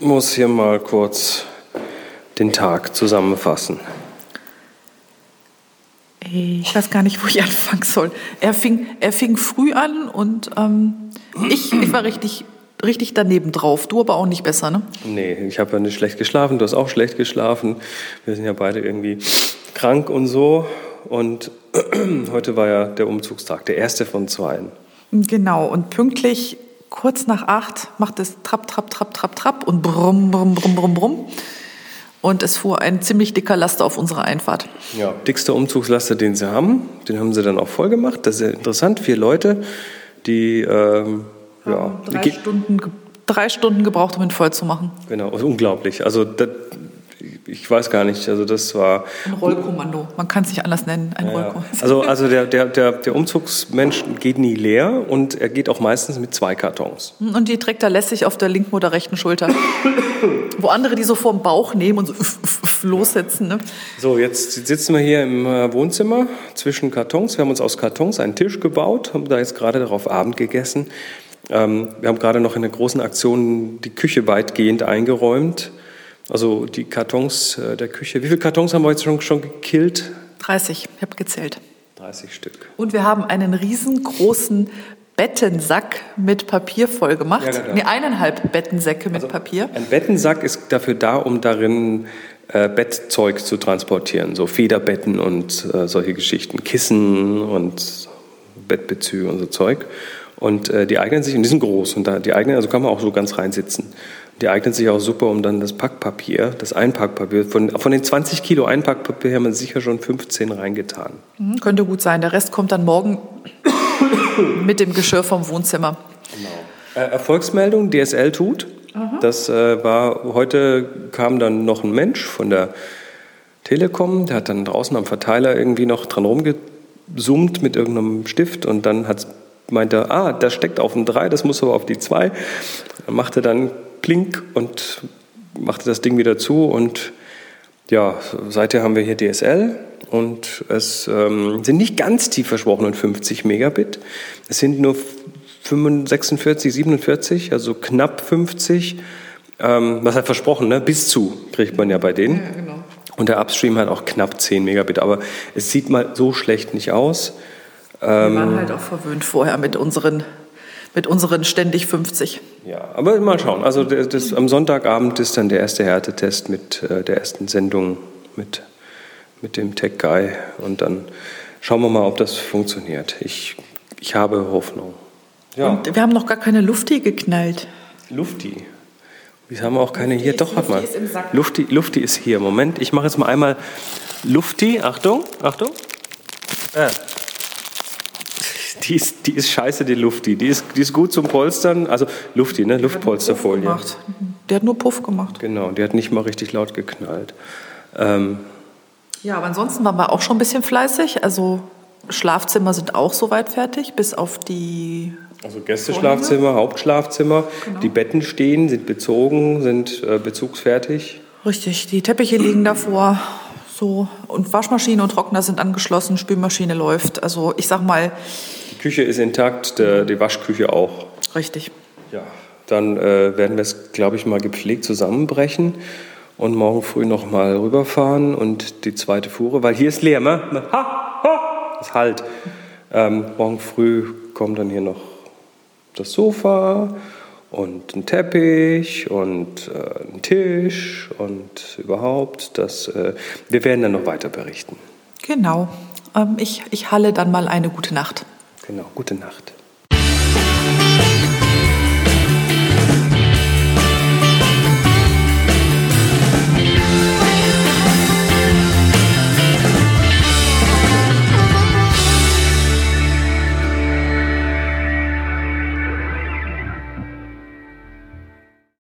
muss hier mal kurz den Tag zusammenfassen. Ich weiß gar nicht, wo ich anfangen soll. Er fing, er fing früh an und ähm, ich, ich war richtig, richtig daneben drauf. Du aber auch nicht besser, ne? Nee, ich habe ja nicht schlecht geschlafen, du hast auch schlecht geschlafen. Wir sind ja beide irgendwie krank und so. Und heute war ja der Umzugstag, der erste von zweien. Genau, und pünktlich kurz nach acht macht es Trapp, Trapp, Trapp, Trapp, Trapp und brumm, brumm, brumm, brumm, brumm. Und es fuhr ein ziemlich dicker Laster auf unserer Einfahrt. Ja, dickster Umzugslaster, den sie haben. Den haben sie dann auch voll gemacht. Das ist ja interessant. Vier Leute, die ähm, ja, drei, Stunden, drei Stunden gebraucht, um ihn voll zu machen. Genau, unglaublich. Also das, ich weiß gar nicht, also das war... Ein Rollkommando, man kann es nicht anders nennen, ein ja, Rollkommando. Also, also der, der, der, der Umzugsmensch geht nie leer und er geht auch meistens mit zwei Kartons. Und die trägt er lässig auf der linken oder rechten Schulter. Wo andere die so vor dem Bauch nehmen und so lossetzen. Ne? So, jetzt sitzen wir hier im äh, Wohnzimmer zwischen Kartons. Wir haben uns aus Kartons einen Tisch gebaut, haben da jetzt gerade darauf Abend gegessen. Ähm, wir haben gerade noch in der großen Aktion die Küche weitgehend eingeräumt. Also die Kartons äh, der Küche. Wie viele Kartons haben wir jetzt schon, schon gekillt? 30, ich habe gezählt. 30 Stück. Und wir haben einen riesengroßen Bettensack mit Papier voll gemacht. Ja, genau. Nee, eineinhalb Bettensäcke mit also Papier. Ein Bettensack ist dafür da, um darin äh, Bettzeug zu transportieren. So Federbetten und äh, solche Geschichten. Kissen und Bettbezüge und so Zeug. Und äh, die eignen sich, und die sind groß, und da, die eignen, also kann man auch so ganz reinsitzen. Die eignet sich auch super, um dann das Packpapier, das Einpackpapier, von, von den 20 Kilo Einpackpapier haben wir sicher schon 15 reingetan. Mhm, könnte gut sein. Der Rest kommt dann morgen mit dem Geschirr vom Wohnzimmer. Genau. Äh, Erfolgsmeldung, DSL tut. Aha. Das äh, war, heute kam dann noch ein Mensch von der Telekom, der hat dann draußen am Verteiler irgendwie noch dran rumgesummt mit irgendeinem Stift und dann hat meinte, ah, das steckt auf ein 3, das muss aber auf die 2. Machte dann Klink und machte das Ding wieder zu und ja, seither haben wir hier DSL und es ähm, sind nicht ganz tief versprochenen 50 Megabit. Es sind nur 46, 47, also knapp 50. Ähm, was hat versprochen, ne? Bis zu kriegt man ja bei denen. Ja, genau. Und der Upstream hat auch knapp 10 Megabit, aber es sieht mal so schlecht nicht aus. Wir waren ähm, halt auch verwöhnt vorher mit unseren mit unseren ständig 50. Ja, aber mal schauen. Also das, das, am Sonntagabend ist dann der erste Härtetest mit äh, der ersten Sendung mit, mit dem Tech Guy und dann schauen wir mal, ob das funktioniert. Ich, ich habe Hoffnung. Ja. Und wir haben noch gar keine Lufti geknallt. Lufti? Wir haben auch keine Lufti hier. Ist, Doch, warte mal. Lufti, Lufti ist hier. Moment, ich mache jetzt mal einmal Lufti. Achtung, Achtung. Äh, die ist, die ist scheiße, die Lufti. Die ist, die ist gut zum Polstern. Also Lufti, ne? Luftpolsterfolie. Der hat nur Puff gemacht. Genau, die hat nicht mal richtig laut geknallt. Ähm, ja, aber ansonsten waren wir auch schon ein bisschen fleißig. Also Schlafzimmer sind auch soweit fertig, bis auf die. Also Gästeschlafzimmer, Hauptschlafzimmer. Genau. Die Betten stehen, sind bezogen, sind äh, bezugsfertig. Richtig, die Teppiche liegen davor. So, und Waschmaschine und Trockner sind angeschlossen, Spülmaschine läuft. Also ich sag mal, Küche ist intakt, der, die Waschküche auch. Richtig. Ja, dann äh, werden wir es, glaube ich, mal gepflegt zusammenbrechen und morgen früh noch mal rüberfahren und die zweite Fuhre, weil hier ist leer, ne? Ha, ha, ist halt. Ähm, morgen früh kommt dann hier noch das Sofa und ein Teppich und äh, ein Tisch und überhaupt. Das, äh, wir werden dann noch weiter berichten. Genau. Ähm, ich, ich halle dann mal eine gute Nacht. Genau, gute Nacht.